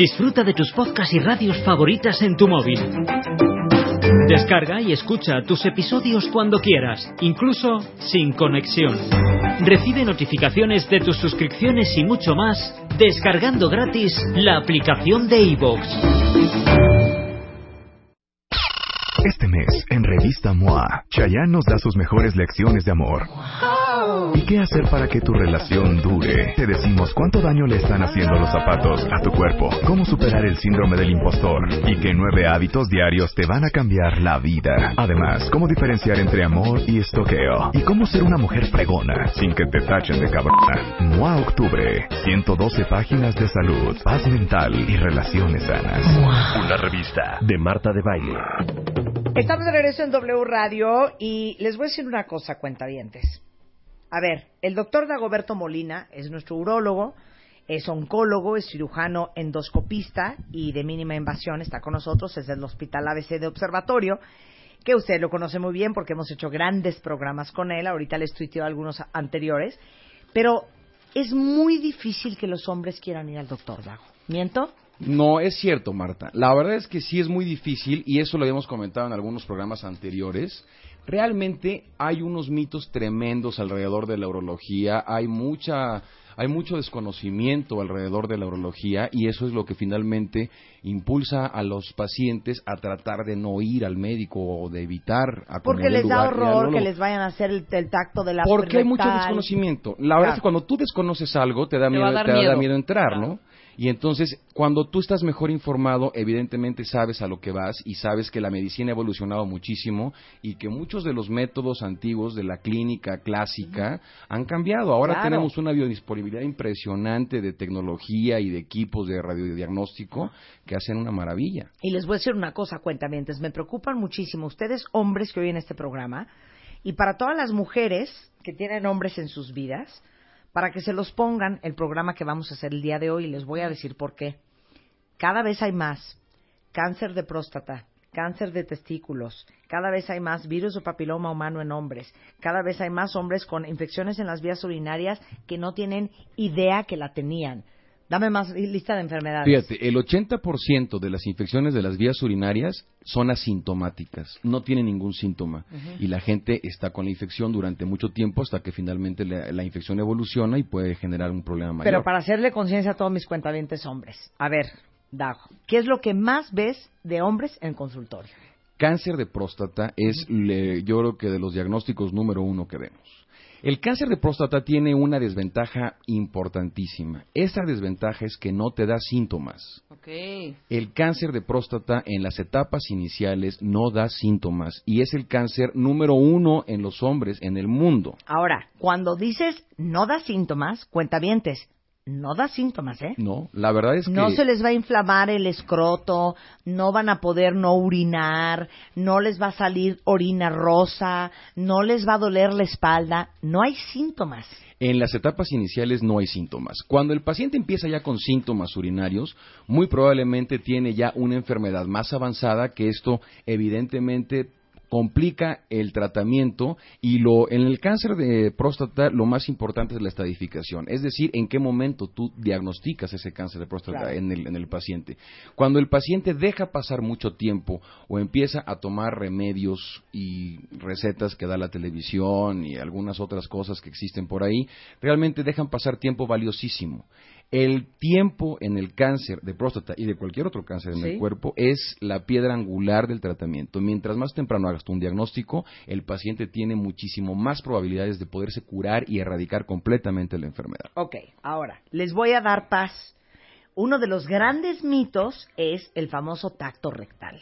Disfruta de tus podcasts y radios favoritas en tu móvil. Descarga y escucha tus episodios cuando quieras, incluso sin conexión. Recibe notificaciones de tus suscripciones y mucho más descargando gratis la aplicación de iVoox. Este mes, en Revista MOA, Chayanne nos da sus mejores lecciones de amor. ¿Y qué hacer para que tu relación dure? Te decimos cuánto daño le están haciendo los zapatos a tu cuerpo, cómo superar el síndrome del impostor y qué nueve hábitos diarios te van a cambiar la vida. Además, cómo diferenciar entre amor y estoqueo y cómo ser una mujer pregona sin que te tachen de cabrona. MOA Octubre, 112 páginas de salud, paz mental y relaciones sanas. Una revista de Marta de Baile. Estamos de regreso en W Radio y les voy a decir una cosa, cuentavientes. A ver, el doctor Dagoberto Molina es nuestro urólogo, es oncólogo, es cirujano endoscopista y de mínima invasión, está con nosotros, es del Hospital ABC de Observatorio, que usted lo conoce muy bien porque hemos hecho grandes programas con él, ahorita les tuiteo algunos anteriores, pero es muy difícil que los hombres quieran ir al doctor Dago. ¿Miento? No, es cierto, Marta. La verdad es que sí es muy difícil y eso lo habíamos comentado en algunos programas anteriores. Realmente hay unos mitos tremendos alrededor de la urología, hay mucha hay mucho desconocimiento alrededor de la urología y eso es lo que finalmente impulsa a los pacientes a tratar de no ir al médico o de evitar acudir Porque les da horror que les vayan a hacer el, el tacto de la Porque hay mucho desconocimiento. La verdad es que cuando tú desconoces algo, te da Te miedo, a te da miedo. miedo entrar, ¿no? Y entonces, cuando tú estás mejor informado, evidentemente sabes a lo que vas y sabes que la medicina ha evolucionado muchísimo y que muchos de los métodos antiguos de la clínica clásica han cambiado. Ahora Claro. tenemos una biodisponibilidad impresionante de tecnología y de equipos de radiodiagnóstico que hacen una maravilla. Y les voy a decir una cosa, cuentamientos, me preocupan muchísimo ustedes hombres que oyen este programa y para todas las mujeres que tienen hombres en sus vidas, para que se los pongan el programa que vamos a hacer el día de hoy les voy a decir por qué. Cada vez hay más cáncer de próstata, cáncer de testículos, cada vez hay más virus o papiloma humano en hombres, cada vez hay más hombres con infecciones en las vías urinarias que no tienen idea que la tenían. Dame más lista de enfermedades. Fíjate, el 80% de las infecciones de las vías urinarias son asintomáticas, no tienen ningún síntoma. Y la gente está con la infección durante mucho tiempo hasta que finalmente la, la infección evoluciona y puede generar un problema mayor. Pero para hacerle conciencia a todos mis cuentavientes hombres. A ver, Dago, ¿qué es lo que más ves de hombres en consultorio? Cáncer de próstata es, le- yo creo que de los diagnósticos número uno que vemos. El cáncer de próstata tiene una desventaja importantísima. Esa desventaja es que no te da síntomas. El cáncer de próstata en las etapas iniciales no da síntomas y es el cáncer número uno en los hombres en el mundo. Ahora, cuando dices no da síntomas, cuentavientes, no da síntomas, ¿eh? No, la verdad es que No se les va a inflamar el escroto, no van a poder no orinar, no les va a salir orina rosa, no les va a doler la espalda, no hay síntomas. En las etapas iniciales no hay síntomas. Cuando el paciente empieza ya con síntomas urinarios, muy probablemente tiene ya una enfermedad más avanzada que esto evidentemente complica el tratamiento y lo en el cáncer de próstata lo más importante es la estadificación, es decir, en qué momento tú diagnosticas ese cáncer de próstata Claro. en el, en el paciente. Cuando el paciente deja pasar mucho tiempo o empieza a tomar remedios y recetas que da la televisión y algunas otras cosas que existen por ahí, realmente dejan pasar tiempo valiosísimo. El tiempo en el cáncer de próstata y de cualquier otro cáncer en Sí. el cuerpo es la piedra angular del tratamiento. Mientras más temprano hagas tú un diagnóstico, el paciente tiene muchísimo más probabilidades de poderse curar y erradicar completamente la enfermedad. Ok, ahora, les voy a dar paz. Uno de los grandes mitos es el famoso tacto rectal.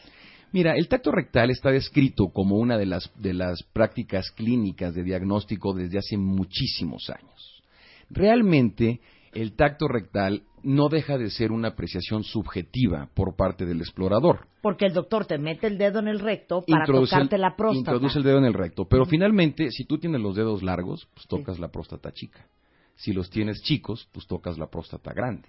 Mira, el tacto rectal está descrito como una de las, de las prácticas clínicas de diagnóstico desde hace muchísimos años. Realmente, el tacto rectal no deja de ser una apreciación subjetiva por parte del explorador. Porque el doctor te mete el dedo en el recto para tocarte la próstata. Introduce el dedo en el recto. Pero finalmente, si tú tienes los dedos largos, pues tocas la próstata chica. Si los tienes chicos, pues tocas la próstata grande.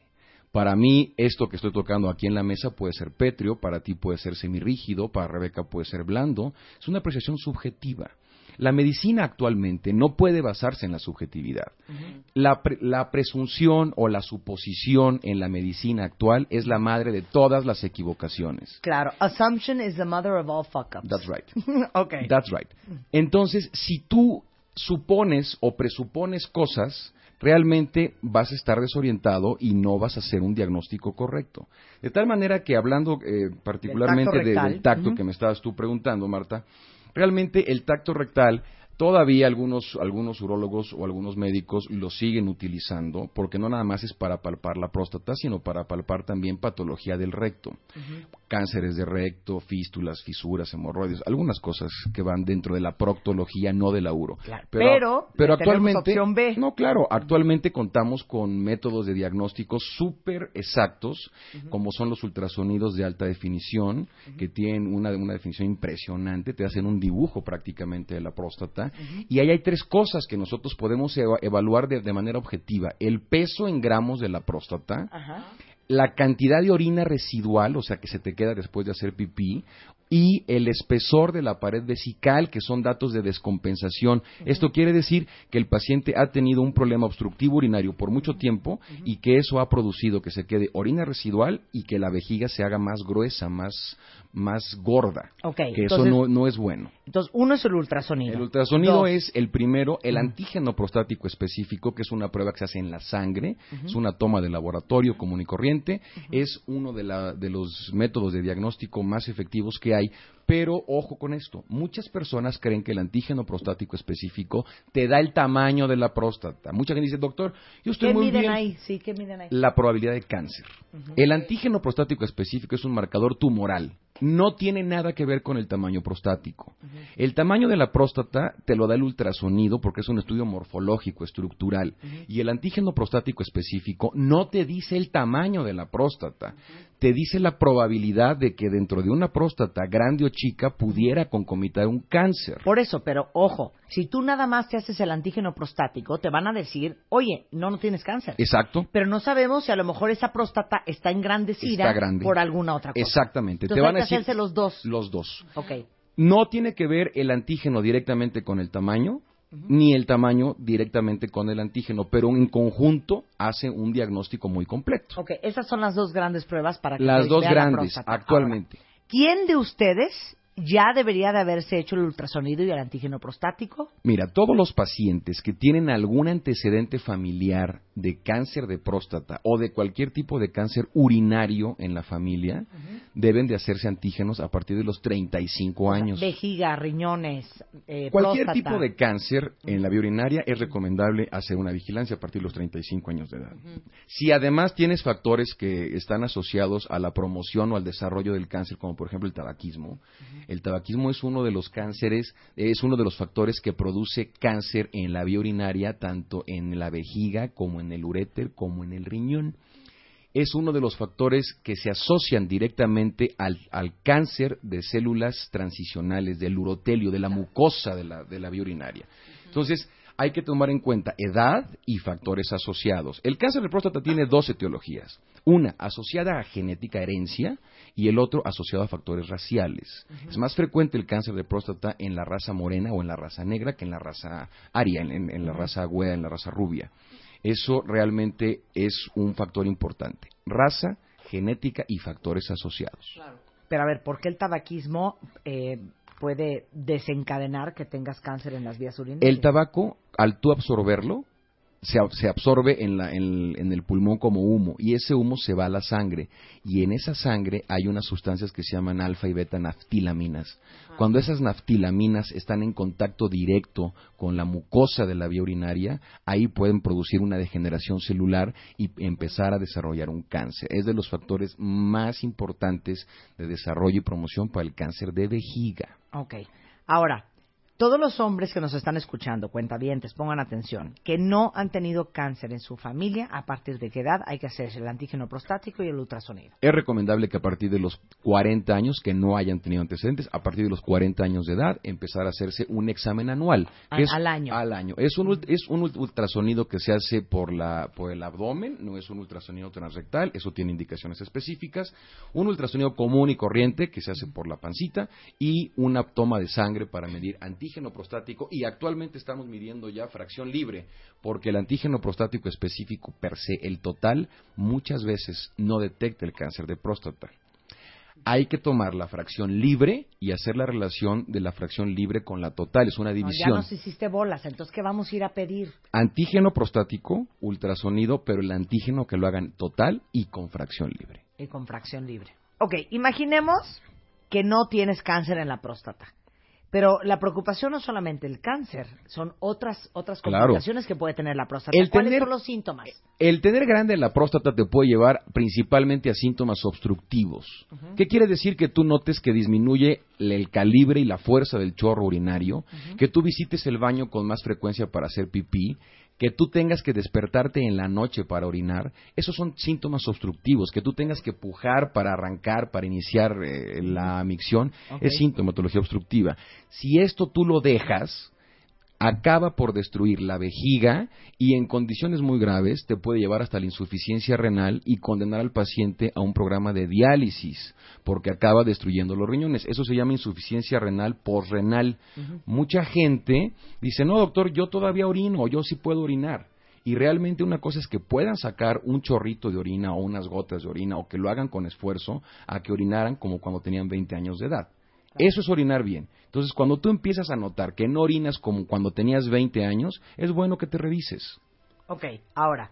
Para mí, esto que estoy tocando aquí en la mesa puede ser pétreo, para ti puede ser semirrígido, para Rebeca puede ser blando. Es una apreciación subjetiva. La medicina actualmente no puede basarse en la subjetividad. la, la, presunción o la suposición en la medicina actual es la madre de todas las equivocaciones. Claro, assumption is the mother of all fuck ups. That's right. okay. That's right. Entonces, si tú supones o presupones cosas, realmente vas a estar desorientado y no vas a hacer un diagnóstico correcto. De tal manera que hablando eh, particularmente del tacto que me estabas tú preguntando, Marta, realmente el tacto rectal Todavía algunos, algunos urólogos o algunos médicos lo siguen utilizando porque no nada más es para palpar la próstata, sino para palpar también patología del recto. Cánceres de recto, fístulas, fisuras, hemorroides, algunas cosas que van dentro de la proctología, no de la uro. pero, pero, actualmente, no, claro, actualmente contamos con métodos de diagnóstico súper exactos, como son los ultrasonidos de alta definición, que tienen una, una definición impresionante, te hacen un dibujo prácticamente de la próstata y ahí hay tres cosas que nosotros podemos evaluar de, manera objetiva. El peso en gramos de la próstata, la cantidad de orina residual, o sea, que se te queda después de hacer pipí, y el espesor de la pared vesical, que son datos de descompensación. Esto quiere decir que el paciente ha tenido un problema obstructivo urinario por mucho tiempo y que eso ha producido que se quede orina residual y que la vejiga se haga más gruesa, más, más gorda. que eso no, no, es bueno. Entonces, uno es el ultrasonido. El ultrasonido es el primero, el antígeno prostático específico, que es una prueba que se hace en la sangre, es una toma de laboratorio común y corriente, es uno de, la, de los métodos de diagnóstico más efectivos que hay pero ojo con esto, muchas personas creen que el antígeno prostático específico te da el tamaño de la próstata. Mucha gente dice, doctor, yo estoy muy bien. Ahí? Sí, ¿qué miden ahí? La probabilidad de cáncer. El antígeno prostático específico es un marcador tumoral no tiene nada que ver con el tamaño prostático. El tamaño de la próstata te lo da el ultrasonido porque es un estudio morfológico, estructural. Y el antígeno prostático específico no te dice el tamaño de la próstata, te dice la probabilidad de que dentro de una próstata grande o chica pudiera concomitar un cáncer. Por eso, pero ojo, si tú nada más te haces el antígeno prostático, te van a decir, oye, no, no tienes cáncer. Exacto. Pero no sabemos si a lo mejor esa próstata está engrandecida por alguna otra cosa. Exactamente. te van a hacerse los dos. Los dos. Ok. No tiene que ver el antígeno directamente con el tamaño, ni el tamaño directamente con el antígeno, pero en conjunto hace un diagnóstico muy completo. Ok, esas son las dos grandes pruebas para que Las dos grandes, actualmente. ¿Quién de ustedes ya debería de haberse hecho el ultrasonido y el antígeno prostático? Mira, todos los pacientes que tienen algún antecedente familiar de cáncer de próstata o de cualquier tipo de cáncer urinario en la familia deben de hacerse antígenos a partir de los 35 años. Vejiga, riñones, eh, Cualquier tipo de cáncer en la vía urinaria es recomendable hacer una vigilancia a partir de los 35 años de edad. Si además tienes factores que están asociados a la promoción o al desarrollo del cáncer, como por ejemplo el tabaquismo, el tabaquismo es uno de los cánceres, es uno de los factores que produce cáncer en la vía urinaria, tanto en la vejiga como en el uréter, como en el riñón es uno de los factores que se asocian directamente al, cáncer de células transicionales, del urotelio, de la mucosa de la, de la vía urinaria. Entonces, hay que tomar en cuenta edad y factores asociados. El cáncer de próstata tiene dos etiologías. Una asociada a genética herencia y el otro asociado a factores raciales. Es más frecuente el cáncer de próstata en la raza morena o en la raza negra que en la raza aria, en, la raza güera, en la raza rubia. Eso realmente es un factor importante. Raza, genética y factores asociados. Pero a ver, ¿por qué el tabaquismo eh, puede desencadenar que tengas cáncer en las vías urinarias? El tabaco, al tú absorberlo, se, absorbe en, la, en, el pulmón como humo y ese humo se va a la sangre y en esa sangre hay unas sustancias que se llaman alfa y beta naftilaminas. Cuando esas naftilaminas están en contacto directo con la mucosa de la vía urinaria, ahí pueden producir una degeneración celular y empezar a desarrollar un cáncer. Es de los factores más importantes de desarrollo y promoción para el cáncer de vejiga. Ok. Ahora, todos los hombres que nos están escuchando, cuentavientes, pongan atención, que no han tenido cáncer en su familia, ¿a partir de qué edad hay que hacerse el antígeno prostático y el ultrasonido? Es recomendable que a partir de los 40 años, que no hayan tenido antecedentes, a partir de los 40 años de edad, empezar a hacerse un examen anual. Al- es- al año. Al año. Es un, es un ult- ultrasonido que se hace por, la, por el abdomen, no es un ultrasonido transrectal, eso tiene indicaciones específicas. Un ultrasonido común y corriente que se hace por la pancita y una toma de sangre para medir antígeno prostático y actualmente estamos midiendo ya fracción libre porque el antígeno prostático específico per se, el total, muchas veces no detecta el cáncer de próstata. Hay que tomar la fracción libre y hacer la relación de la fracción libre con la total, es una No, ya división. nos hiciste bolas, entonces ¿qué vamos a ir a pedir? Antígeno prostático, ultrasonido, pero el antígeno que lo hagan total y con fracción libre. Y con fracción libre. Ok, imaginemos que no tienes cáncer en la próstata. Pero la preocupación no es solamente el cáncer, son otras otras Claro. complicaciones que puede tener la próstata. El ¿Cuáles tener- son los síntomas? El tener grande la próstata te puede llevar principalmente a síntomas obstructivos. ¿Qué quiere decir que tú notes que disminuye el el calibre y la fuerza del chorro urinario, que tú visites el baño con más frecuencia para hacer pipí, que tú tengas que despertarte en la noche para orinar? Esos son síntomas obstructivos, que tú tengas que pujar para arrancar, para iniciar eh, la micción, es sintomatología obstructiva. Si esto tú lo dejas, acaba por destruir la vejiga y en condiciones muy graves te puede llevar hasta la insuficiencia renal y condenar al paciente a un programa de diálisis porque acaba destruyendo los riñones. Eso se llama insuficiencia renal posrenal. Mucha gente dice, no doctor, yo todavía orino, yo sí puedo orinar. Y realmente una cosa es que puedan sacar un chorrito de orina o unas gotas de orina o que lo hagan con esfuerzo a que orinaran como cuando tenían 20 años de edad. Eso es orinar bien. Entonces, cuando tú empiezas a notar que no orinas como cuando tenías 20 años, es bueno que te revises. Ok, ahora,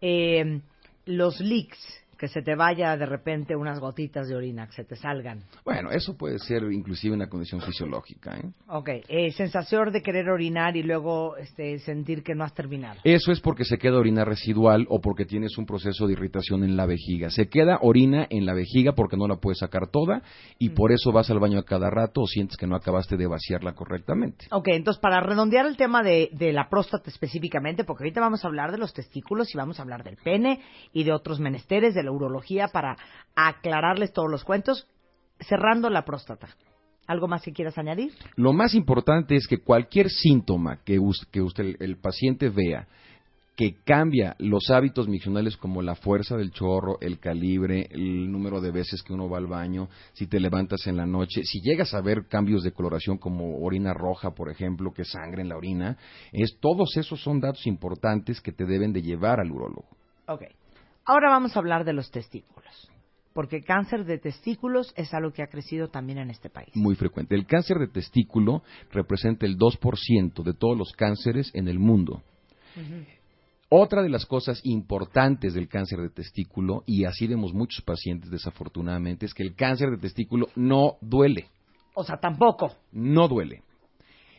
eh, los leaks, que se te vaya de repente unas gotitas de orina, que se te salgan. Bueno, eso puede ser inclusive una condición fisiológica. ¿eh? Ok, eh, sensación de querer orinar y luego este, sentir que no has terminado. Eso es porque se queda orina residual o porque tienes un proceso de irritación en la vejiga. Se queda orina en la vejiga porque no la puedes sacar toda y por eso vas al baño a cada rato o sientes que no acabaste de vaciarla correctamente. Ok, entonces para redondear el tema de, de la próstata específicamente, porque ahorita vamos a hablar de los testículos y vamos a hablar del pene y de otros menesteres, de la urología, para aclararles todos los cuentos, cerrando la próstata. ¿Algo más que quieras añadir? Lo más importante es que cualquier síntoma que, us- que usted, el, el paciente vea que cambia los hábitos miccionales como la fuerza del chorro, el calibre, el número de veces que uno va al baño, si te levantas en la noche, si llegas a ver cambios de coloración como orina roja, por ejemplo, que sangre en la orina, es todos esos son datos importantes que te deben de llevar al urólogo. Ok. Ahora vamos a hablar de los testículos. Porque cáncer de testículos es algo que ha crecido también en este país. Muy frecuente. El cáncer de testículo representa el 2% de todos los cánceres en el mundo. Otra de las cosas importantes del cáncer de testículo, y así vemos muchos pacientes desafortunadamente, es que el cáncer de testículo no duele, O sea, tampoco. no duele.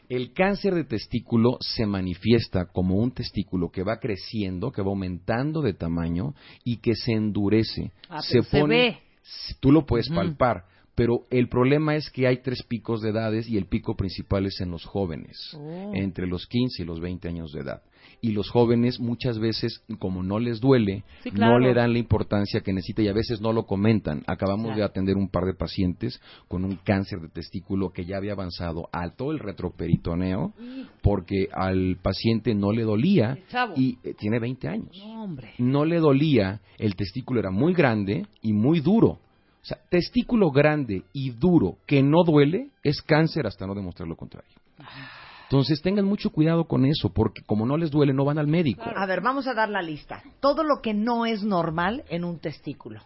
El cáncer de testículo se manifiesta como un testículo que va creciendo, que va aumentando de tamaño y que se endurece. Ah, se ve. Tú lo puedes palpar, pero el problema es que hay tres picos de edades y el pico principal es en los jóvenes, Oh. entre los 15 y los 20 años de edad. Y los jóvenes muchas veces, como no les duele, Sí, claro. no le dan la importancia que necesita y a veces no lo comentan. Acabamos Claro. de atender un par de pacientes con un cáncer de testículo que ya había avanzado a todo el retroperitoneo porque al paciente no le dolía y eh, tiene 20 años no le dolía, el testículo era muy grande y muy duro. O sea, testículo grande y duro que no duele es cáncer hasta no demostrar lo contrario. Entonces tengan mucho cuidado con eso, porque como no les duele, no van al médico. A ver, vamos a dar la lista. Todo lo que no es normal en un testículo.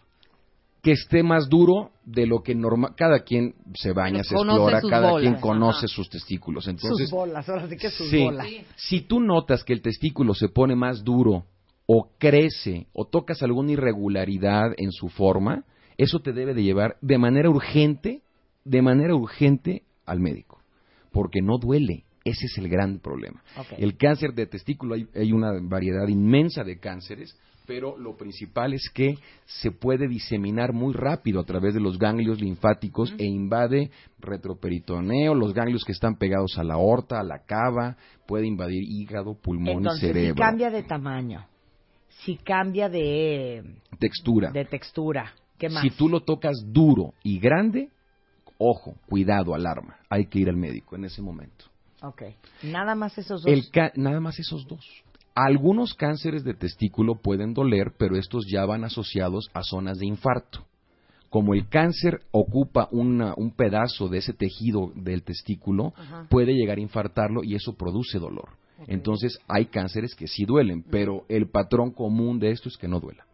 Que esté más duro de lo que normal. Cada quien se baña, se Conoce explora, sus cada bolas, quien conoce ajá. sus testículos. Entonces, sus bolas, ahora sí que sus Sí. bolas. Si tú notas que el testículo se pone más duro o crece o tocas alguna irregularidad en su forma, eso te debe de llevar de manera urgente, de manera urgente al médico, porque no duele. Ese es el gran problema. El cáncer de testículo, hay, hay una variedad inmensa de cánceres, pero lo principal es que se puede diseminar muy rápido a través de los ganglios linfáticos e invade retroperitoneo, los ganglios que están pegados a la aorta, a la cava, puede invadir hígado, pulmón Entonces, y cerebro. si cambia de tamaño, si cambia de, Textura. Si tú lo tocas duro y grande, ojo, cuidado, alarma. Hay que ir al médico en ese momento. Ok. Nada más esos dos. El ca- nada más esos dos. Algunos cánceres de testículo pueden doler, pero estos ya van asociados a zonas de infarto. Como el cáncer ocupa una- un pedazo de ese tejido del testículo, Ajá. puede llegar a infartarlo y eso produce dolor. Entonces hay cánceres que sí duelen, pero el patrón común de esto es que no duela.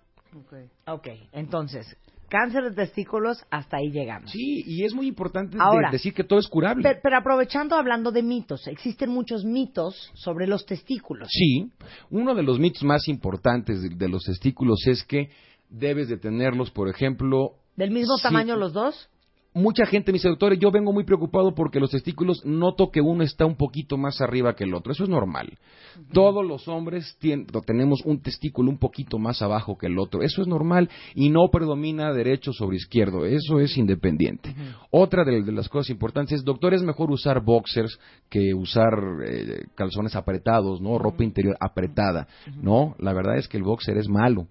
Ok, entonces, cáncer de testículos, hasta ahí llegamos. Sí, y es muy importante de- decir que todo es curable. Pero, pero aprovechando hablando de mitos, existen muchos mitos sobre los testículos. Sí, uno de los mitos más importantes de, de los testículos es que debes de tenerlos, por ejemplo, ¿Del mismo tamaño los dos? Mucha gente me dice, doctor, yo vengo muy preocupado porque los testículos noto que uno está un poquito más arriba que el otro. Eso es normal. Todos los hombres tien- lo tenemos un testículo un poquito más abajo que el otro. Eso es normal y no predomina derecho sobre izquierdo. Eso es independiente. Otra de, de las cosas importantes es, doctor, es mejor usar boxers que usar eh, calzones apretados, ¿no? Ropa interior apretada. No, la verdad es que el boxer es malo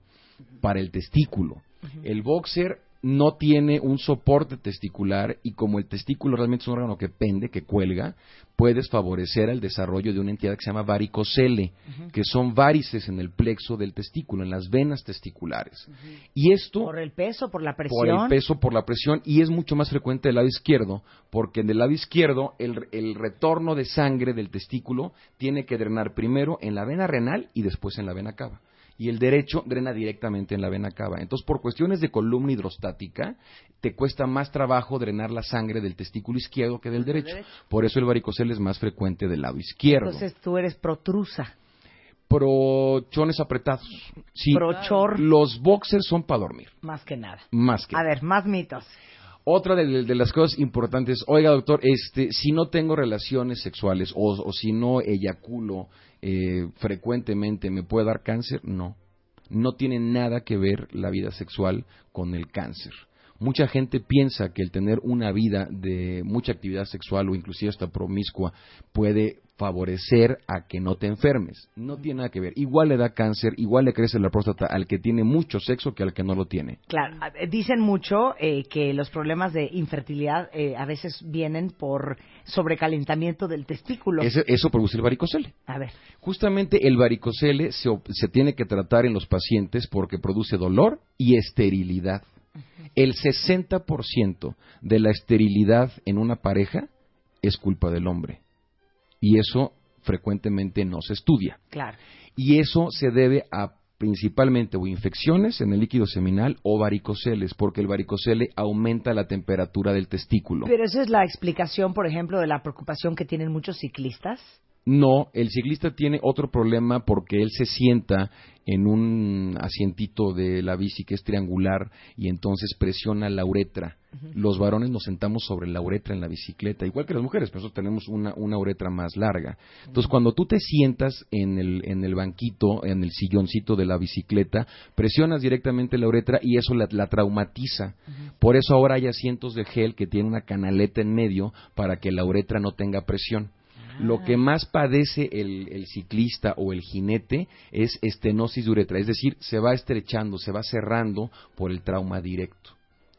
para el testículo. El boxer no tiene un soporte testicular y como el testículo realmente es un órgano que pende, que cuelga, puedes favorecer el desarrollo de una entidad que se llama varicocele, que son varices en el plexo del testículo, en las venas testiculares. Y esto ¿Por el peso, por la presión? por el peso, por la presión, y es mucho más frecuente del lado izquierdo, porque en el lado izquierdo el, el retorno de sangre del testículo tiene que drenar primero en la vena renal y después en la vena cava. Y el derecho drena directamente en la vena cava. Entonces, por cuestiones de columna hidrostática, te cuesta más trabajo drenar la sangre del testículo izquierdo que del derecho. Por eso el varicocele es más frecuente del lado izquierdo. Entonces tú eres protrusa. Prochones apretados. Sí. Prochor. Los boxers son para dormir, Más que nada. más que A ver, más mitos. Otra de, de las cosas importantes, oiga doctor, este, si no tengo relaciones sexuales o, o si no eyaculo eh, frecuentemente, ¿me puede dar cáncer? No, no tiene nada que ver la vida sexual con el cáncer. Mucha gente piensa que el tener una vida de mucha actividad sexual o inclusive hasta promiscua puede favorecer a que no te enfermes. No tiene nada que ver. Igual le da cáncer, igual le crece la próstata al que tiene mucho sexo que al que no lo tiene. Claro, dicen mucho eh, que los problemas de infertilidad eh, a veces vienen por sobrecalentamiento del testículo. Eso produce el varicocele. A ver, Justamente el varicocele se, se tiene que tratar en los pacientes porque produce dolor y esterilidad. El 60% de la esterilidad en una pareja es culpa del hombre. Y eso frecuentemente no se estudia. claro. Y eso se debe a principalmente o infecciones en el líquido seminal o varicoceles, porque el varicocele aumenta la temperatura del testículo. Pero esa es la explicación, por ejemplo, de la preocupación que tienen muchos ciclistas. No, el ciclista tiene otro problema porque él se sienta en un asientito de la bici que es triangular y entonces presiona la uretra. Los varones nos sentamos sobre la uretra en la bicicleta, igual que las mujeres, pero nosotros tenemos una, una uretra más larga. Entonces, cuando tú te sientas en el, en el banquito, en el silloncito de la bicicleta, presionas directamente la uretra y eso la, la traumatiza. Por eso ahora hay asientos de gel que tienen una canaleta en medio para que la uretra no tenga presión. Lo que más padece el, el ciclista o el jinete es estenosis de uretra, es decir, se va estrechando, se va cerrando por el trauma directo.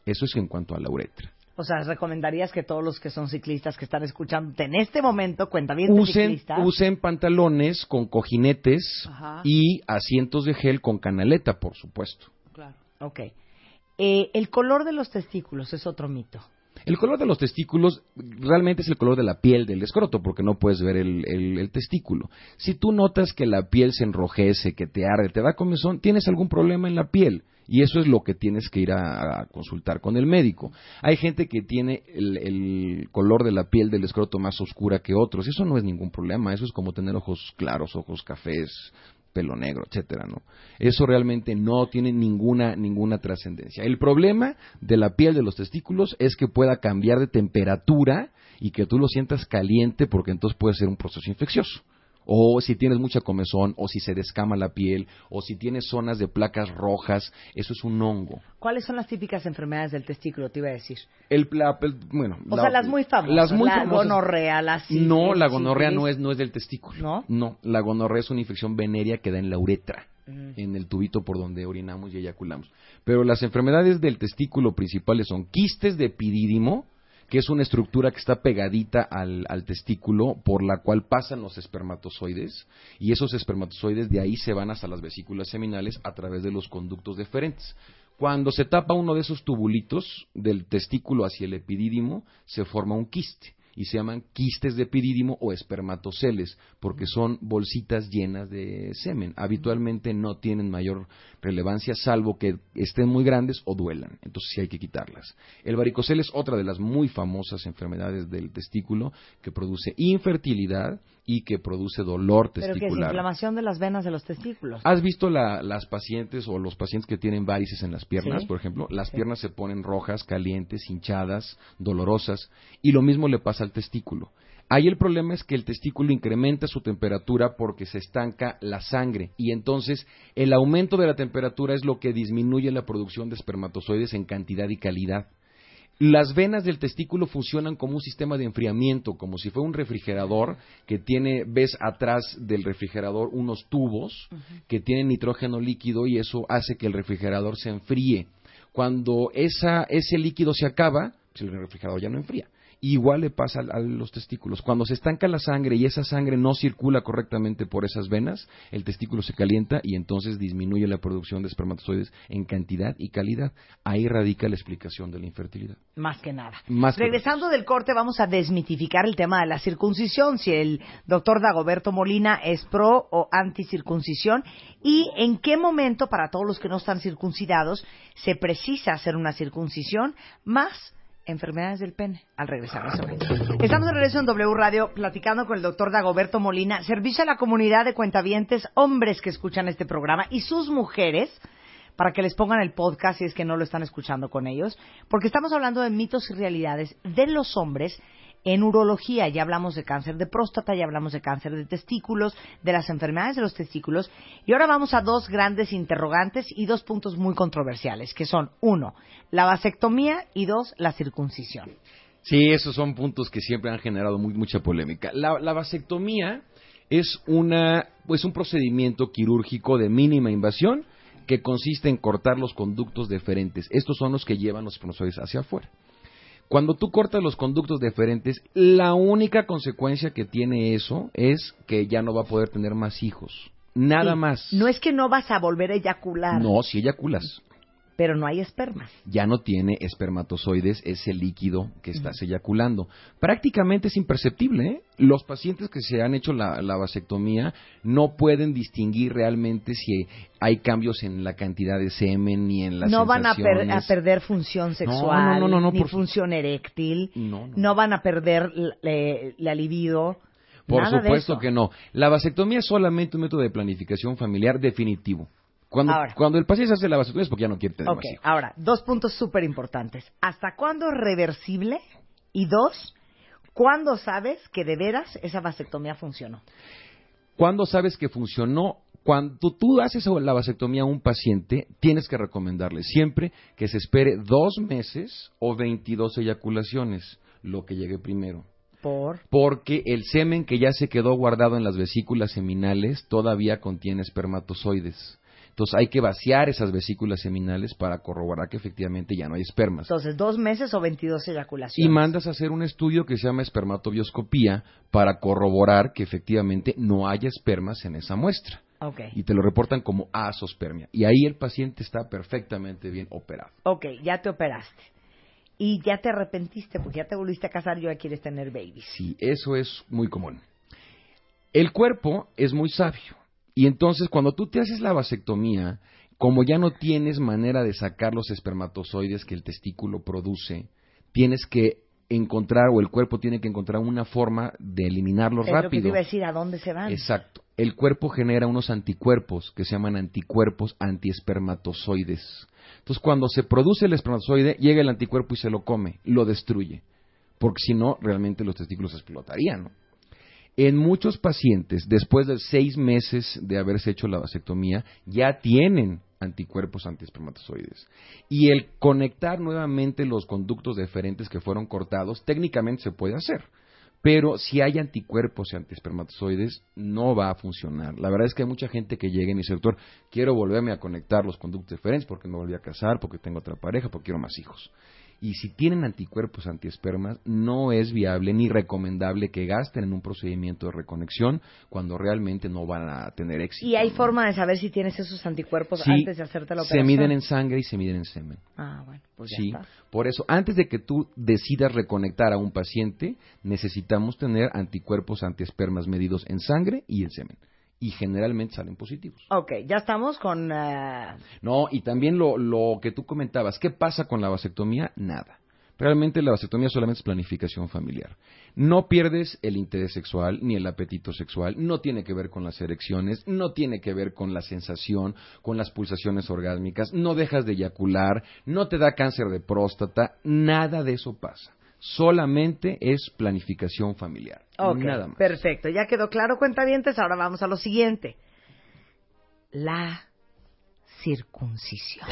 Eso es en cuanto a la uretra. O sea, recomendarías que todos los que son ciclistas que están escuchándote en este momento, cuenta bien Usen, ciclistas, usen pantalones con cojinetes Ajá. y asientos de gel con canaleta, por supuesto. Ok. Eh, el color de los testículos es otro mito. El color de los testículos realmente es el color de la piel del escroto, porque no puedes ver el, el- el testículo. Si tú notas que la piel se enrojece, que te arde, te da comezón, tienes algún problema en la piel. Y eso es lo que tienes que ir a, consultar con el médico. Hay gente que tiene el, el color de la piel del escroto más oscura que otros. Eso no es ningún problema. Eso es como tener ojos claros, ojos cafés, pelo negro, etcétera, ¿no? Eso realmente no tiene ninguna ninguna trascendencia. El problema de la piel de los testículos es que pueda cambiar de temperatura y que tú lo sientas caliente porque entonces puede ser un proceso infeccioso. O si tienes mucha comezón, o si se descama la piel, o si tienes zonas de placas rojas, eso es un hongo. ¿Cuáles son las típicas enfermedades del testículo? Te iba a decir. El, la- el- bueno, O la- sea, las muy famosas. Las muy la famosas. gonorrea, la sífilis, No, la gonorrea sífilis. no es, no es del testículo. ¿No? No, la gonorrea es una infección venérea que da en la uretra, Mm. en el tubito por donde orinamos y eyaculamos. Pero las enfermedades del testículo principales son quistes de epidídimo, que es una estructura que está pegadita al, testículo por la cual pasan los espermatozoides y esos espermatozoides de ahí se van hasta las vesículas seminales a través de los conductos deferentes. Cuando se tapa uno de esos tubulitos del testículo hacia el epidídimo, se forma un quiste y se llaman quistes de epidídimo o espermatoceles, porque son bolsitas llenas de semen. Habitualmente no tienen mayor relevancia, salvo que estén muy grandes o duelan. Entonces sí hay que quitarlas. El varicocele es otra de las muy famosas enfermedades del testículo que produce infertilidad y que produce dolor Pero que es testicular. inflamación de las venas de los testículos. ¿Has visto la- las pacientes o los pacientes que tienen varices en las piernas, Sí. por ejemplo? Las Sí. piernas se ponen rojas, calientes, hinchadas, dolorosas, y lo mismo le pasa al testículo. Ahí el problema es que el testículo incrementa su temperatura porque se estanca la sangre y entonces el aumento de la temperatura es lo que disminuye la producción de espermatozoides en cantidad y calidad. Las venas del testículo funcionan como un sistema de enfriamiento, como si fuera un refrigerador que tiene, ves atrás del refrigerador unos tubos que tienen nitrógeno líquido y eso hace que el refrigerador se enfríe. Cuando esa, ese líquido se acaba, pues el refrigerador ya no enfría. Igual le pasa a, a los testículos. Cuando se estanca la sangre y esa sangre no circula correctamente por esas venas, el testículo se calienta y entonces disminuye la producción de espermatozoides en cantidad y calidad. Ahí radica la explicación de la infertilidad. Más que nada. Más que Regresando del corte, vamos a desmitificar el tema de la circuncisión, si el doctor Dagoberto Molina es pro o anti-circuncisión y en qué momento, para todos los que no están circuncidados, se precisa hacer una circuncisión, más enfermedades del pene, al regresar. eso. Estamos de regreso en W Radio platicando con el doctor Dagoberto Molina, servicio a la comunidad de cuentavientes, hombres que escuchan este programa y sus mujeres, para que les pongan el podcast si es que no lo están escuchando con ellos, porque estamos hablando de mitos y realidades de los hombres en urología. Ya hablamos de cáncer de próstata, ya hablamos de cáncer de testículos, de las enfermedades de los testículos, y ahora vamos a dos grandes interrogantes y dos puntos muy controversiales, que son, uno, la vasectomía y dos, la circuncisión. Sí, esos son puntos que siempre han generado muy, mucha polémica. La, la vasectomía es una, pues un procedimiento quirúrgico de mínima invasión que consiste en cortar los conductos deferentes. Estos son los que llevan los espermatozoides hacia afuera. Cuando tú cortas los conductos deferentes, la única consecuencia que tiene eso es que ya no va a poder tener más hijos. Nada Sí, más. No es que no vas a volver a eyacular, No, si eyaculas. Pero no hay espermas. ya no tiene espermatozoides ese líquido que estás eyaculando. Prácticamente es imperceptible. ¿eh? Los pacientes que se han hecho la, la vasectomía no pueden distinguir realmente si hay cambios en la cantidad de semen ni en las no van a, per- a sensaciones. perder función sexual, no, no, no, ni por- función eréctil, No, no. van a perder la libido. Por nada supuesto que no. La vasectomía es solamente un método de planificación familiar definitivo. Cuando, Ahora. cuando el paciente se hace la vasectomía es porque ya no quiere tener Ok, más hijos. ahora, dos puntos súper importantes. ¿Hasta cuándo es reversible? Y dos, ¿cuándo sabes que de veras esa vasectomía funcionó? ¿Cuándo sabes que funcionó? Cuando tú haces la vasectomía a un paciente, tienes que recomendarle siempre que se espere dos meses o 22 eyaculaciones, lo que llegue primero. Por. Porque el semen que ya se quedó guardado en las vesículas seminales todavía contiene espermatozoides. Entonces hay que vaciar esas vesículas seminales para corroborar que efectivamente ya no hay espermas. Entonces, dos meses o 22 Y eyaculaciones. mandas a hacer un estudio que se llama espermatobioscopía para corroborar que efectivamente no haya espermas en esa muestra. Ok, Y te lo reportan como asospermia. Y ahí el paciente está perfectamente bien operado. ok, ya te operaste. Y ya te arrepentiste porque ya te volviste a casar y ya quieres tener babies. Sí, eso es muy común. El cuerpo es muy sabio. Y entonces cuando tú te haces la vasectomía, como ya no tienes manera de sacar los espermatozoides que el testículo produce, tienes que encontrar, o el cuerpo tiene que encontrar una forma de eliminarlos Es lo que te rápido. iba a decir, ¿a dónde se van? Exacto. El cuerpo genera unos anticuerpos que se llaman anticuerpos antiespermatozoides. Entonces, cuando se produce el espermatozoide, llega el anticuerpo y se lo come, lo destruye. Porque si no, realmente los testículos explotarían. ¿no? En muchos pacientes, después de seis meses de haberse hecho la vasectomía, ya tienen anticuerpos antiespermatozoides. Y el conectar nuevamente los conductos deferentes que fueron cortados, técnicamente se puede hacer. Pero si hay anticuerpos y antiespermatozoides, no va a funcionar. La verdad es que hay mucha gente que llega y dice, doctor, quiero volverme a conectar los conductos deferentes porque me volví a casar, porque tengo otra pareja, porque quiero más hijos y si tienen anticuerpos antiespermas, no es viable ni recomendable que gasten en un procedimiento de reconexión cuando realmente no van a tener éxito. ¿Y hay forma de saber si tienes esos anticuerpos antes de hacerte la operación? Se miden en sangre y se miden en semen. Ah, bueno, pues ya sí, está. por eso, antes de que tú decidas reconectar a un paciente, necesitamos tener anticuerpos antiespermas medidos en sangre y en semen y generalmente salen positivos. Ok, ya estamos con... eh, No, y también lo, lo que tú comentabas, ¿qué pasa con la vasectomía? Nada. Realmente la vasectomía solamente es planificación familiar. No pierdes el interés sexual ni el apetito sexual, no tiene que ver con las erecciones, no tiene que ver con la sensación, con las pulsaciones orgásmicas, no dejas de eyacular, no te da cáncer de próstata, nada de eso pasa. Solamente es planificación familiar. Ok, Nada más. perfecto. Ya quedó claro, cuentavientes. Ahora vamos a lo siguiente. La circuncisión.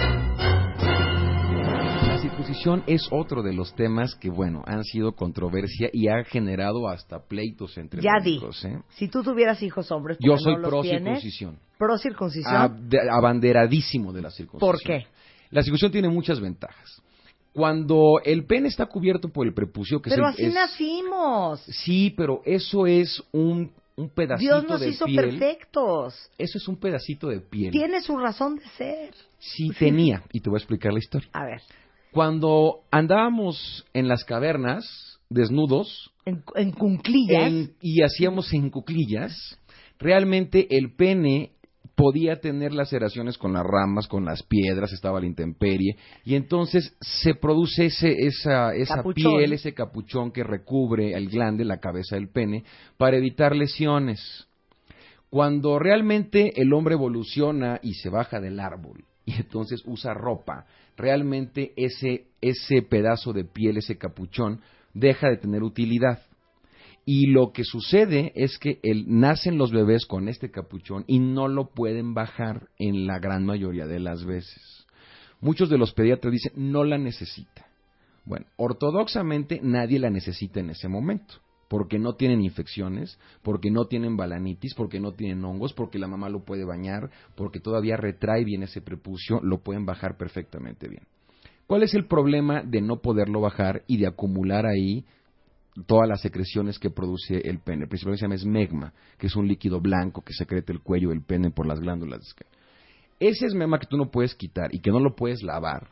La circuncisión es otro de los temas que, bueno, han sido controversia y ha generado hasta pleitos entre Ya di. médicos, ¿eh? Si tú tuvieras hijos hombres, Yo soy no pro tienes, circuncisión. Pro circuncisión. Ab- abanderadísimo de la circuncisión. ¿Por qué? La circuncisión tiene muchas ventajas. Cuando el pene está cubierto por el prepucio, que es Pero el- así es- nacimos. Sí, pero eso es un, un pedacito Dios nos de hizo piel. perfectos. Eso es un pedacito de piel. Tiene su razón de ser. Sí tenía, y te voy a explicar la historia. A ver, Cuando andábamos en las cavernas, desnudos, en, en cunclillas. en- y hacíamos en cuclillas, realmente el pene podía tener laceraciones con las ramas, con las piedras, estaba la intemperie, y entonces se produce ese, esa, esa Capuchón. piel, ese capuchón que recubre el glande, la cabeza del pene, para evitar lesiones. Cuando realmente el hombre evoluciona y se baja del árbol y entonces usa ropa, realmente ese, ese pedazo de piel, ese capuchón, deja de tener utilidad. Y lo que sucede es que el, nacen los bebés con este capuchón y no lo pueden bajar en la gran mayoría de las veces. Muchos de los pediatras dicen, no la necesita. Bueno, ortodoxamente nadie la necesita en ese momento, porque no tienen infecciones, porque no tienen balanitis, porque no tienen hongos, porque la mamá lo puede bañar, porque todavía retrae bien ese prepucio, lo pueden bajar perfectamente bien. ¿Cuál es el problema de no poderlo bajar y de acumular ahí todas las secreciones que produce el pene? Principalmente se llama esmegma, que es un líquido blanco que secreta el cuello del pene por las glándulas. Ese esmegma que tú no puedes quitar y que no lo puedes lavar,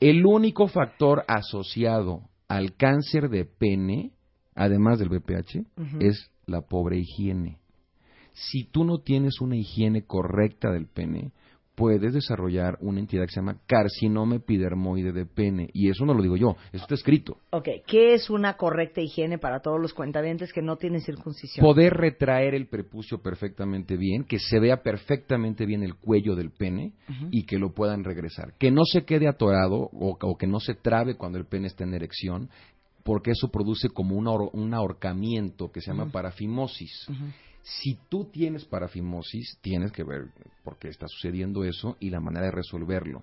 el único factor asociado al cáncer de pene, además del BPH, es la pobre higiene. Si tú no tienes una higiene correcta del pene, puedes desarrollar una entidad que se llama carcinoma epidermoide de pene. Y eso no lo digo yo, eso está escrito. Ok, ¿qué es una correcta higiene para todos los cuentavientes que no tienen circuncisión? Poder retraer el prepucio perfectamente bien, que se vea perfectamente bien el cuello del pene y que lo puedan regresar. Que no se quede atorado o, o que no se trabe cuando el pene está en erección, porque eso produce como un, ahor- un ahorcamiento que se llama parafimosis. Ujú. Si tú tienes parafimosis, tienes que ver por qué está sucediendo eso y la manera de resolverlo.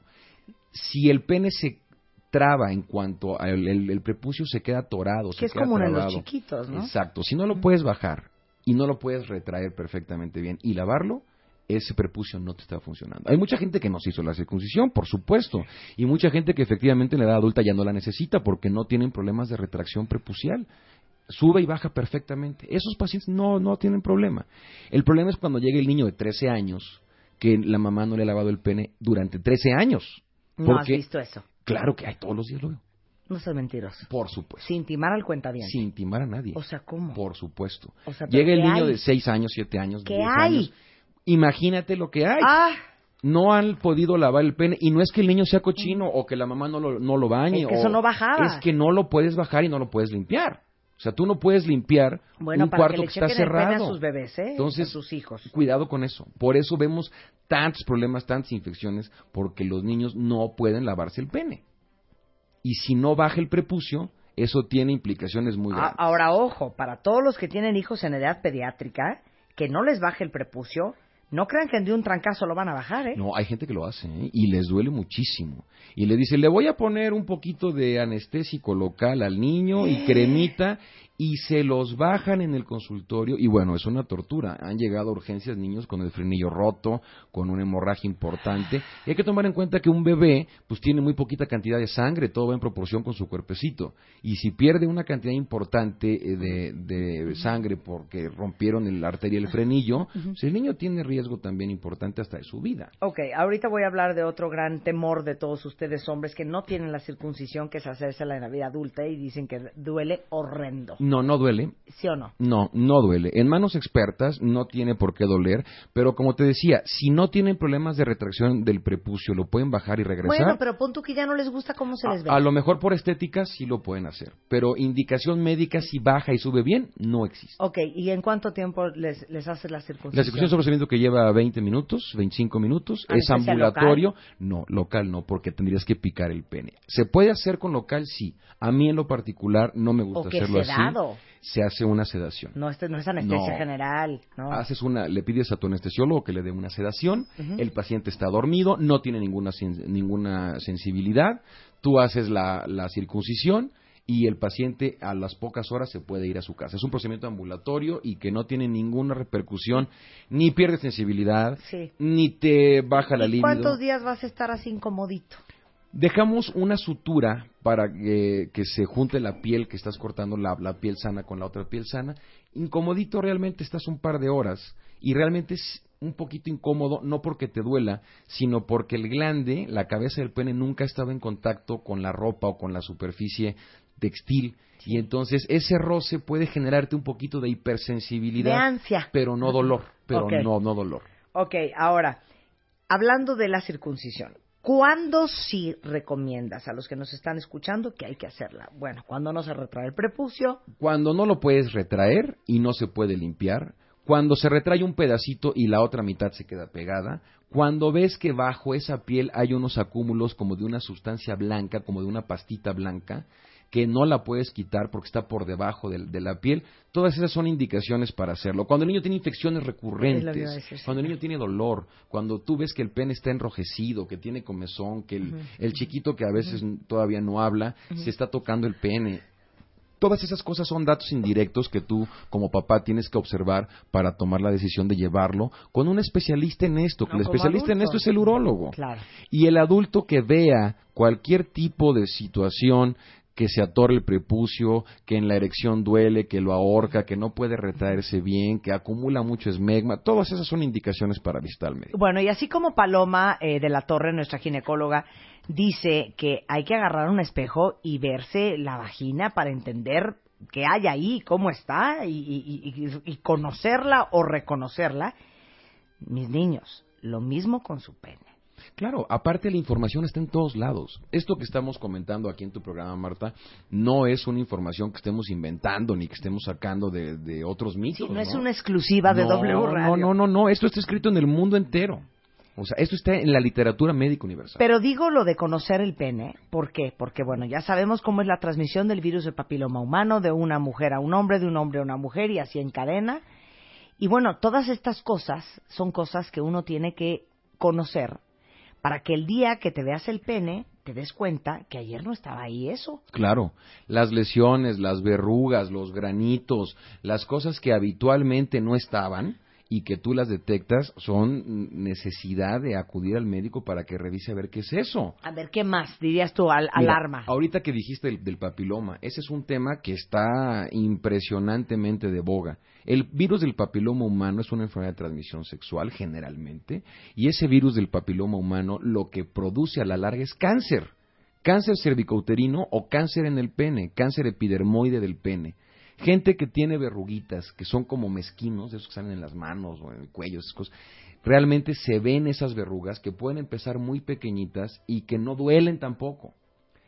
Si el pene se traba en cuanto al el, el prepucio se queda atorado, se Que es queda como en los chiquitos, ¿no? Exacto. Si no lo puedes bajar y no lo puedes retraer perfectamente bien y lavarlo, ese prepucio no te está funcionando. Hay mucha gente que no se hizo la circuncisión, por supuesto, y mucha gente que efectivamente en la edad adulta ya no la necesita porque no tienen problemas de retracción prepucial. Sube y baja perfectamente. Esos pacientes no, no tienen problema. El problema es cuando llega el niño de 13 años que la mamá no le ha lavado el pene durante 13 años. No has visto eso. claro que hay todos los días lo veo. No seas mentiroso. Por supuesto. Sin timar al cuentaviente. Sin intimar a nadie. O sea, ¿cómo? Por supuesto. O sea, ¿pero Llega el niño hay? de 6 años, 7 años, ¿Qué 10 hay? años. Imagínate lo que hay. Ah, No han podido lavar el pene. Y no es que el niño sea cochino o que la mamá no lo, no lo bañe. Es que o- eso no bajaba. Es que no lo puedes bajar y no lo puedes limpiar. O sea, tú no puedes limpiar bueno, un para cuarto que le que, está cerrado. a sus bebés, ¿eh? Entonces, a sus hijos. Cuidado con eso. Por eso vemos tantos problemas, tantas infecciones, porque los niños no pueden lavarse el pene. Y si no baja el prepucio, eso tiene implicaciones muy A- grandes. Ahora, ojo, para todos los que tienen hijos en edad pediátrica, que no les baje el prepucio, no crean que de un trancazo lo van a bajar, ¿eh? No, hay gente que lo hace ¿eh? y les duele muchísimo. Y le dice, le voy a poner un poquito de anestésico local al niño y cremita y se los bajan en el consultorio y bueno, es una tortura. Han llegado a urgencias niños con el frenillo roto, con una hemorragia importante. Y hay que tomar en cuenta que un bebé pues tiene muy poquita cantidad de sangre, todo va en proporción con su cuerpecito. Y si pierde una cantidad importante eh, de, de sangre porque rompieron el arteria y el frenillo, pues el niño tiene riesgo también importante hasta de su vida. Ok, ahorita voy a hablar de otro gran temor de todos ustedes hombres que no tienen la circuncisión, que es hacérsela en la vida adulta y dicen que duele horrendo. No, no duele. ¿Sí o no? No, no duele. En manos expertas no tiene por qué doler, pero como te decía, si no tienen problemas de retracción del prepucio, lo pueden bajar y regresar. Bueno, pero pon tú que ya no les gusta cómo se les ve. a, a lo mejor por estética sí lo pueden hacer, pero indicación médica si baja y sube bien no existe. Ok, ¿y en cuánto tiempo les, les haces la circuncisión? La circuncisión es un procedimiento que lleva 20 minutos, 25 minutos, es ¿Anestesia ambulatorio, no, local no, porque tendrías que picar el pene. ¿Se puede hacer con local? Sí. A mí en lo particular no me gusta O que hacerlo sedado. así. Se hace una sedación. No, este no es anestesia No. general, ¿no? Haces una, le pides a tu anestesiólogo que le dé una sedación, el paciente está dormido, no tiene ninguna, ninguna sensibilidad, tú haces la, la circuncisión y el paciente a las pocas horas se puede ir a su casa. Es un procedimiento ambulatorio y que no tiene ninguna repercusión, ni pierde sensibilidad, Sí. ni te baja la ¿Y libido. cuántos días vas a estar así incomodito? Dejamos una sutura para que, que se junte la piel que estás cortando, la, la piel sana con la otra piel sana. Incomodito realmente estás un par de horas y realmente es un poquito incómodo, no porque te duela, sino porque el glande, la cabeza del pene, nunca ha estado en contacto con la ropa o con la superficie textil. Y entonces ese roce puede generarte un poquito de hipersensibilidad, De ansia. pero no dolor, pero no, no dolor. Ok, ahora, hablando de la circuncisión, ¿cuándo sí recomiendas a los que nos están escuchando que hay que hacerla? Bueno, cuando no se retrae el prepucio, Cuando no lo puedes retraer y no se puede limpiar, cuando se retrae un pedacito y la otra mitad se queda pegada, cuando ves que bajo esa piel hay unos acúmulos como de una sustancia blanca, como de una pastita blanca, que no la puedes quitar porque está por debajo del- de, la piel, todas esas son indicaciones para hacerlo. Cuando el niño tiene infecciones recurrentes, decir, cuando el niño tiene dolor, cuando tú ves que el pene está enrojecido, que tiene comezón, que el, el chiquito que a veces todavía no habla, se está tocando el pene, Todas esas cosas son datos indirectos que tú como papá tienes que observar para tomar la decisión de llevarlo con un especialista en esto, que No, el especialista en esto es el urólogo. claro. Y el adulto que vea cualquier tipo de situación que se atorre el prepucio, que en la erección duele, que lo ahorca, que no puede retraerse bien, que acumula mucho esmegma, todas esas son indicaciones para visitar médico. Bueno, y así como Paloma eh, de la Torre, nuestra ginecóloga, dice que hay que agarrar un espejo y verse la vagina para entender qué hay ahí, cómo está, y conocerla o reconocerla. Mis niños, lo mismo con su pene. Claro, aparte la información está en todos lados. Esto que estamos comentando aquí en tu programa, Marta, no es una información que estemos inventando ni que estemos sacando de, de otros Sí, mitos. no, es una exclusiva de No, W Radio. No, no, no, no, esto está escrito en el mundo entero. O sea, esto está en la literatura médica universal. Pero digo lo de conocer el pene, ¿por qué? Porque, bueno, ya sabemos cómo es la transmisión del virus del papiloma humano de una mujer a un hombre, de un hombre a una mujer y así en cadena. Y bueno, todas estas cosas son cosas que uno tiene que conocer para que el día que te veas el pene te des cuenta que ayer no estaba ahí eso. Claro, las lesiones, las verrugas, los granitos, las cosas que habitualmente no estaban y que tú las detectas son necesidad de acudir al médico para que revise a ver qué es eso. A ver, ¿qué más dirías tú? Al- Mira, alarma. Ahorita que dijiste del, del papiloma, ese es un tema que está impresionantemente de boga. El virus del papiloma humano es una enfermedad de transmisión sexual generalmente, y ese virus del papiloma humano lo que produce a la larga es cáncer. Cáncer cervicouterino o cáncer en el pene, cáncer epidermoide del pene. Gente que tiene verruguitas, que son como mezquinos, esos que salen en las manos o en el cuello, esas cosas, realmente se ven esas verrugas que pueden empezar muy pequeñitas y que no duelen tampoco.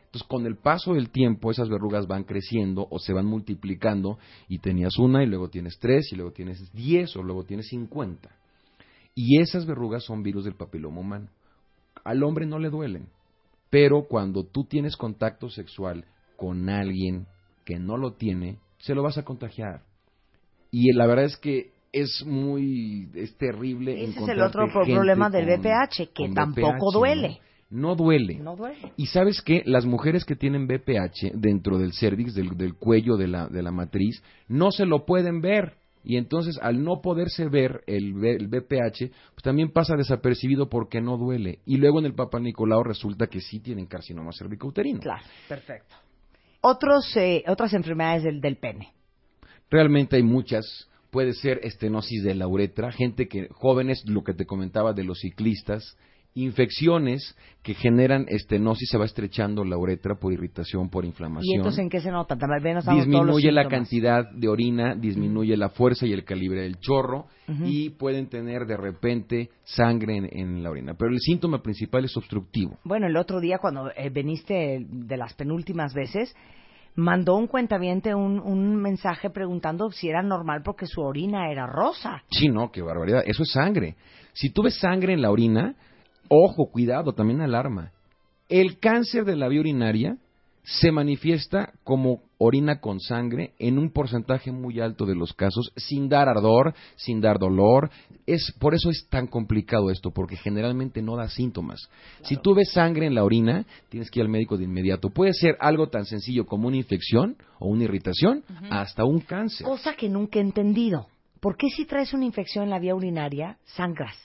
Entonces, con el paso del tiempo, esas verrugas van creciendo o se van multiplicando y tenías una y luego tienes tres y luego tienes diez o luego tienes cincuenta. Y esas verrugas son virus del papiloma humano. Al hombre no le duelen, pero cuando tú tienes contacto sexual con alguien que no lo tiene, se lo vas a contagiar. Y la verdad es que es muy, es terrible. Ese es el otro problema del BPH, que tampoco duele. ¿no? duele. No duele. Y sabes que las mujeres que tienen BPH dentro del cervix, del, del cuello de la, de la matriz, no se lo pueden ver. Y entonces, al no poderse ver el, el BPH, pues también pasa desapercibido porque no duele. Y luego en el Papa Nicolau resulta que sí tienen carcinoma cervicouterino. Claro, perfecto. Otros, eh, otras enfermedades del, del pene. Realmente hay muchas. Puede ser estenosis de la uretra, gente que, jóvenes, lo que te comentaba de los ciclistas, infecciones que generan estenosis, se va estrechando la uretra por irritación, por inflamación. ¿Y entonces en qué se nota? disminuye la cantidad de orina, disminuye la fuerza y el calibre del chorro y pueden tener de repente sangre en, la orina. Pero el síntoma principal es obstructivo. Bueno, el otro día cuando eh, veniste de las penúltimas veces, mandó un cuentaviente un, un mensaje preguntando si era normal porque su orina era rosa. Sí, no, qué barbaridad. Eso es sangre. Si tú ves sangre en la orina, Ojo, cuidado, también alarma. El cáncer de la vía urinaria se manifiesta como orina con sangre en un porcentaje muy alto de los casos, sin dar ardor, sin dar dolor. Es, por eso es tan complicado esto, porque generalmente no da síntomas. Si tú ves sangre en la orina, tienes que ir al médico de inmediato. Puede ser algo tan sencillo como una infección o una irritación, hasta un cáncer. Cosa que nunca he entendido. ¿Por qué si traes una infección en la vía urinaria, sangras?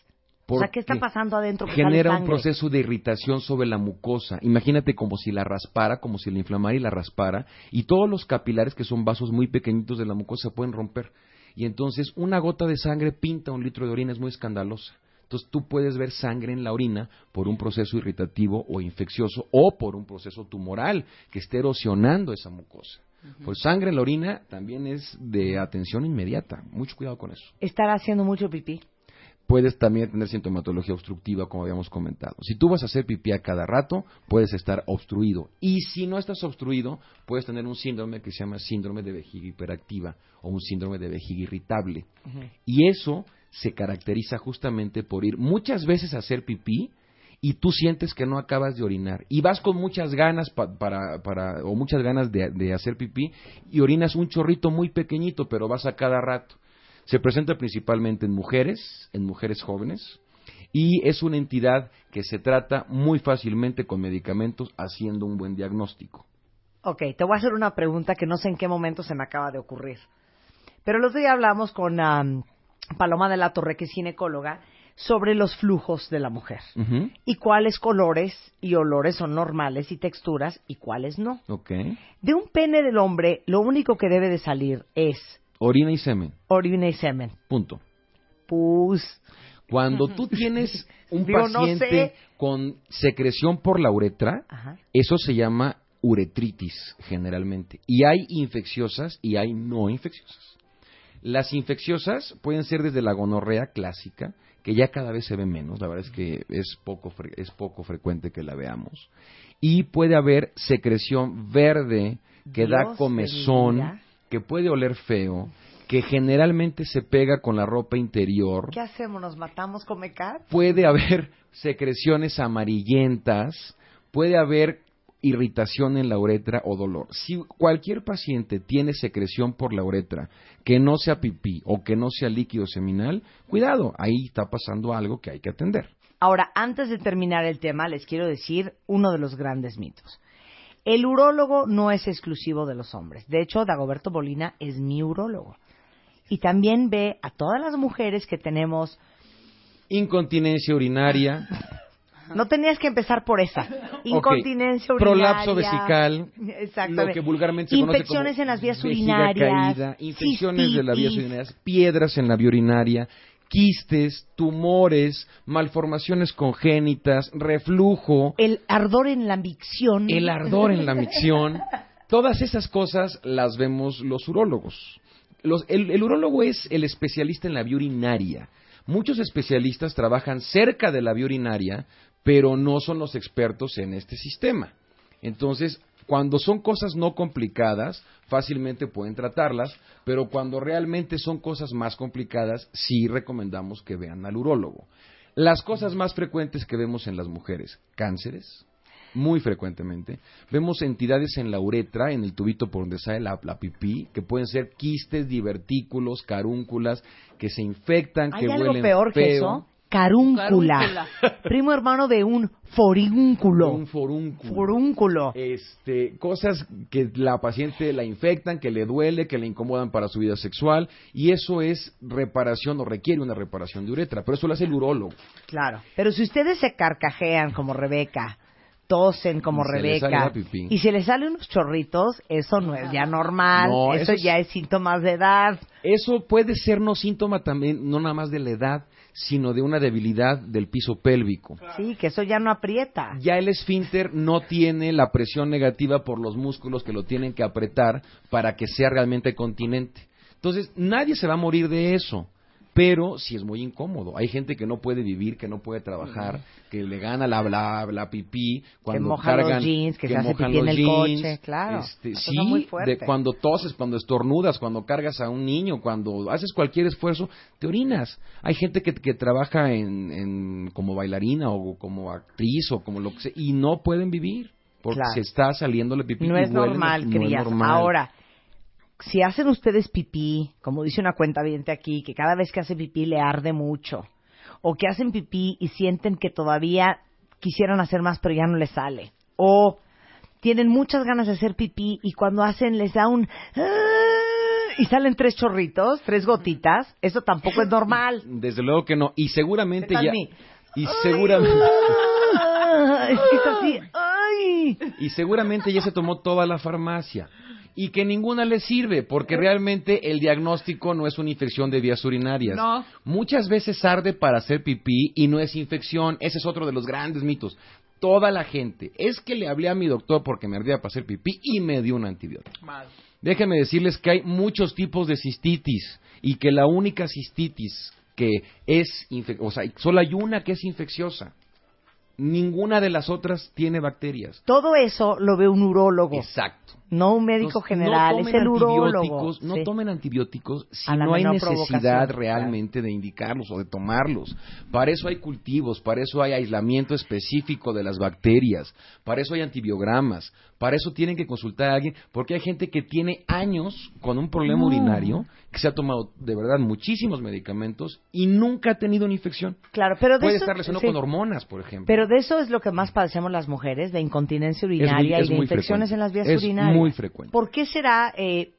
O sea, ¿qué está pasando adentro? genera un proceso de irritación sobre la mucosa. Imagínate como si la raspara, como si la inflamara y la raspara, y todos los capilares, que son vasos muy pequeñitos de la mucosa, se pueden romper. Y entonces una gota de sangre pinta un litro de orina, es muy escandalosa. Entonces tú puedes ver sangre en la orina por un proceso irritativo o infeccioso o por un proceso tumoral que esté erosionando esa mucosa. Pues sangre en la orina también es de atención inmediata. Mucho cuidado con eso. Estar haciendo mucho pipí puedes también tener sintomatología obstructiva, como habíamos comentado. Si tú vas a hacer pipí a cada rato, puedes estar obstruido. Y si no estás obstruido, puedes tener un síndrome que se llama síndrome de vejiga hiperactiva o un síndrome de vejiga irritable. Y eso se caracteriza justamente por ir muchas veces a hacer pipí y tú sientes que no acabas de orinar y vas con muchas ganas para, para, o muchas ganas de, de hacer pipí y orinas un chorrito muy pequeñito, pero vas a cada rato. Se presenta principalmente en mujeres, en mujeres jóvenes, y es una entidad que se trata muy fácilmente con medicamentos haciendo un buen diagnóstico. Ok, te voy a hacer una pregunta que no sé en qué momento se me acaba de ocurrir. Pero el otro día hablamos con Paloma de la Torre, que es ginecóloga, sobre los flujos de la mujer y cuáles colores y olores son normales y texturas y cuáles no. Okay. De un pene del hombre, lo único que debe de salir es Orina y semen. Orina y semen. Punto. Pus. Cuando tú tienes un paciente con secreción por la uretra, eso se llama uretritis generalmente. Y hay infecciosas y hay no infecciosas. Las infecciosas pueden ser desde la gonorrea clásica, que ya cada vez se ve menos, la verdad es que es poco, es poco frecuente que la veamos. Y puede haber secreción verde que da comezón que puede oler feo, que generalmente se pega con la ropa interior. ¿Qué hacemos? ¿Nos matamos con mecar? Puede haber secreciones amarillentas, puede haber irritación en la uretra o dolor. Si cualquier paciente tiene secreción por la uretra que no sea pipí o que no sea líquido seminal, cuidado, ahí está pasando algo que hay que atender. Ahora, antes de terminar el tema, les quiero decir uno de los grandes mitos. El urólogo no es exclusivo de los hombres. De hecho, Dagoberto Bolina es mi urólogo. Y también ve a todas las mujeres que tenemos incontinencia urinaria. No tenías que empezar por esa. Incontinencia urinaria. Prolapso vesical. Lo que vulgarmente se Infecciones en las vías urinarias. infecciones de las vías urinarias. Piedras en la vía urinaria quistes, tumores, malformaciones congénitas, reflujo. El ardor en la micción. El ardor en la micción. Todas esas cosas las vemos los urólogos. el, el urólogo es el especialista en la vía urinaria. Muchos especialistas trabajan cerca de la vía urinaria, pero no son los expertos en este sistema. Entonces, cuando son cosas no complicadas, fácilmente pueden tratarlas, pero cuando realmente son cosas más complicadas, sí recomendamos que vean al urólogo. Las cosas más frecuentes que vemos en las mujeres, cánceres, muy frecuentemente. Vemos entidades en la uretra, en el tubito por donde sale la, la pipí, que pueden ser quistes, divertículos, carúnculas, que se infectan, ¿Hay que algo huelen peor que feo. eso? Carúncula. Carúncula. Primo hermano de un forúnculo. Un forúnculo. Forúnculo. este, cosas que la paciente la infectan, que le duele, que le incomodan para su vida sexual, y eso es reparación o requiere una reparación de uretra, pero eso lo hace el urólogo. Claro. Pero si ustedes se carcajean como Rebeca, tosen como Y se le sale Rebeca, y se les salen unos chorritos, eso no es ya normal. No, eso, eso es- ya es síntomas de edad. Eso puede ser no síntoma también, no nada más de la edad, sino de una debilidad del piso pélvico. Sí, que eso ya no aprieta. Ya el esfínter no tiene la presión negativa por los músculos que lo tienen que apretar para que sea realmente continente. Entonces, nadie se va a morir de eso, pero sí es muy incómodo. Hay gente que no puede vivir, que no puede trabajar, que le gana la, la, la pipí cuando mojan los cargan, jeans, que se hace pipí en los el jeans. coche, claro. Este, sí, muy de cuando toses, cuando estornudas, cuando cargas a un niño, cuando haces cualquier esfuerzo, te orinas. Hay gente que, que trabaja en, en- como bailarina o como actriz o como lo que sea y no pueden vivir porque Claro. se está saliendo la pipí. No y es huelen- normal, no es crías. normal. Ahora, si hacen ustedes pipí, como dice una cuenta aquí, que cada vez que hace pipí le arde mucho, o que hacen pipí y sienten que todavía quisieran hacer más pero ya no les sale, o tienen muchas ganas de hacer pipí y cuando hacen les da un... Y salen tres chorritos, tres gotitas, eso tampoco es normal. Desde luego que no. Y seguramente ¿Qué tal ya. mi? Y seguramente. Es que es así. ¡Ay! y seguramente ya se tomó toda la farmacia y que ninguna le sirve porque realmente el diagnóstico no es una infección de vías urinarias. No. Muchas veces arde para hacer pipí y no es infección. Ese es otro de los grandes mitos. Toda la gente, es que le hablé a mi doctor porque me ardía para hacer pipí y me dio un antibiótico. Mal. Déjenme decirles que hay muchos tipos de cistitis y que la única cistitis que es, infe- o sea, solo hay una que es infecciosa. Ninguna de las otras tiene bacterias. Todo eso lo ve un urólogo. Exacto. No un médico Entonces, general, no es tomen el urólogo. antibióticos, No Sí. tomen antibióticos si no hay necesidad realmente de indicarlos o de tomarlos. Para eso hay cultivos, para eso hay aislamiento específico de las bacterias, para eso hay antibiogramas, para eso tienen que consultar a alguien, porque hay gente que tiene años con un problema urinario, que se ha tomado de verdad muchísimos medicamentos y nunca ha tenido una infección. Claro, pero de Puede eso, estar sí. con hormonas, por ejemplo. Pero de eso es lo que más padecemos las mujeres, de incontinencia urinaria es y de infecciones frecuente. en las vías Es urinarias. Muy frecuente. ¿Por qué será eh,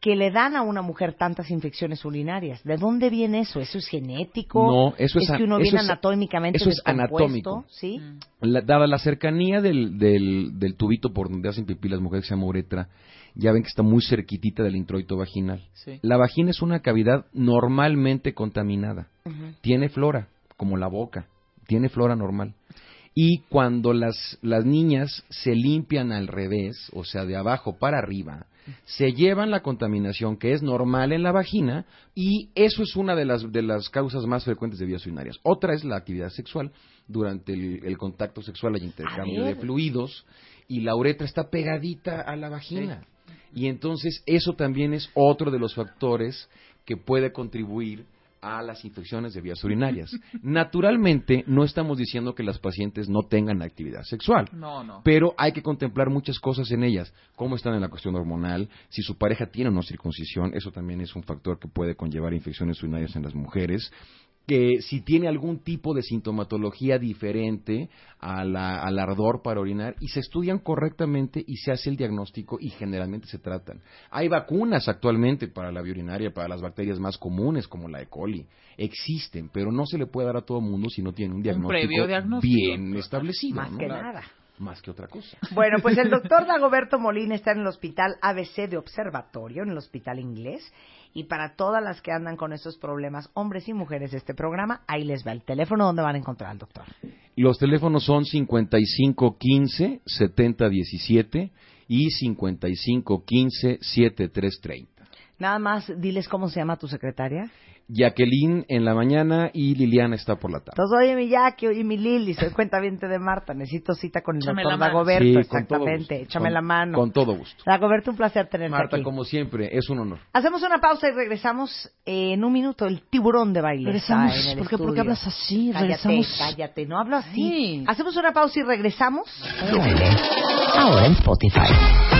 que le dan a una mujer tantas infecciones urinarias? ¿De dónde viene eso? ¿Eso es genético? No, eso es es que uno eso viene es- anatómicamente eso es anatómico. ¿Sí? La- dada la cercanía del, del, del tubito por donde hacen pipí las mujeres que se llama uretra, ya ven que está muy cerquitita del introito vaginal. Sí. La vagina es una cavidad normalmente contaminada. Tiene flora, como la boca. Tiene flora normal. Y cuando las, las niñas se limpian al revés, o sea, de abajo para arriba, se llevan la contaminación que es normal en la vagina y eso es una de las, de las causas más frecuentes de vías urinarias. Otra es la actividad sexual. Durante el, el contacto sexual hay intercambio de fluidos y la uretra está pegadita a la vagina. Y entonces eso también es otro de los factores que puede contribuir a las infecciones de vías urinarias. Naturalmente, no estamos diciendo que las pacientes no tengan actividad sexual. No, no. Pero hay que contemplar muchas cosas en ellas. Cómo están en la cuestión hormonal, si su pareja tiene o no circuncisión, eso también es un factor que puede conllevar infecciones urinarias en las mujeres. Que si tiene algún tipo de sintomatología diferente a la- al ardor para orinar y se estudian correctamente y se hace el diagnóstico y generalmente se tratan. Hay vacunas actualmente para la vía urinaria, para las bacterias más comunes como la E. coli. Existen, pero no se le puede dar a todo mundo si no tiene un diagnóstico, previo diagnóstico. bien establecido. Más ¿no? que nada. Más que otra cosa. Bueno, pues el doctor Dagoberto Molina está en el hospital ABC de Observatorio, en el hospital inglés. Y para todas las que andan con esos problemas, hombres y mujeres de este programa, ahí les va el teléfono donde van a encontrar al doctor. Los teléfonos son 5515-7017 y 5515-7330. Nada más, diles cómo se llama tu secretaria. Jacqueline en la mañana y Liliana está por la tarde. Entonces, oye, mi Jackie, oye, mi Lili, soy cuentaviente de Marta. Necesito cita con el Échame doctor la mano. Dagoberto, Sí, con todo exactamente. gusto. Échame Con- la mano. Con todo gusto. Dagoberto, un placer tenerte Marta, aquí. como siempre, es un honor. Hacemos una pausa y regresamos en un minuto. El tiburón de baile. Regresamos. está en el ¿Por qué- por qué estudio. hablas así? Cállate, Regresamos. cállate. No hablo así. Sí. Hacemos una pausa y regresamos. Ahora en Spotify.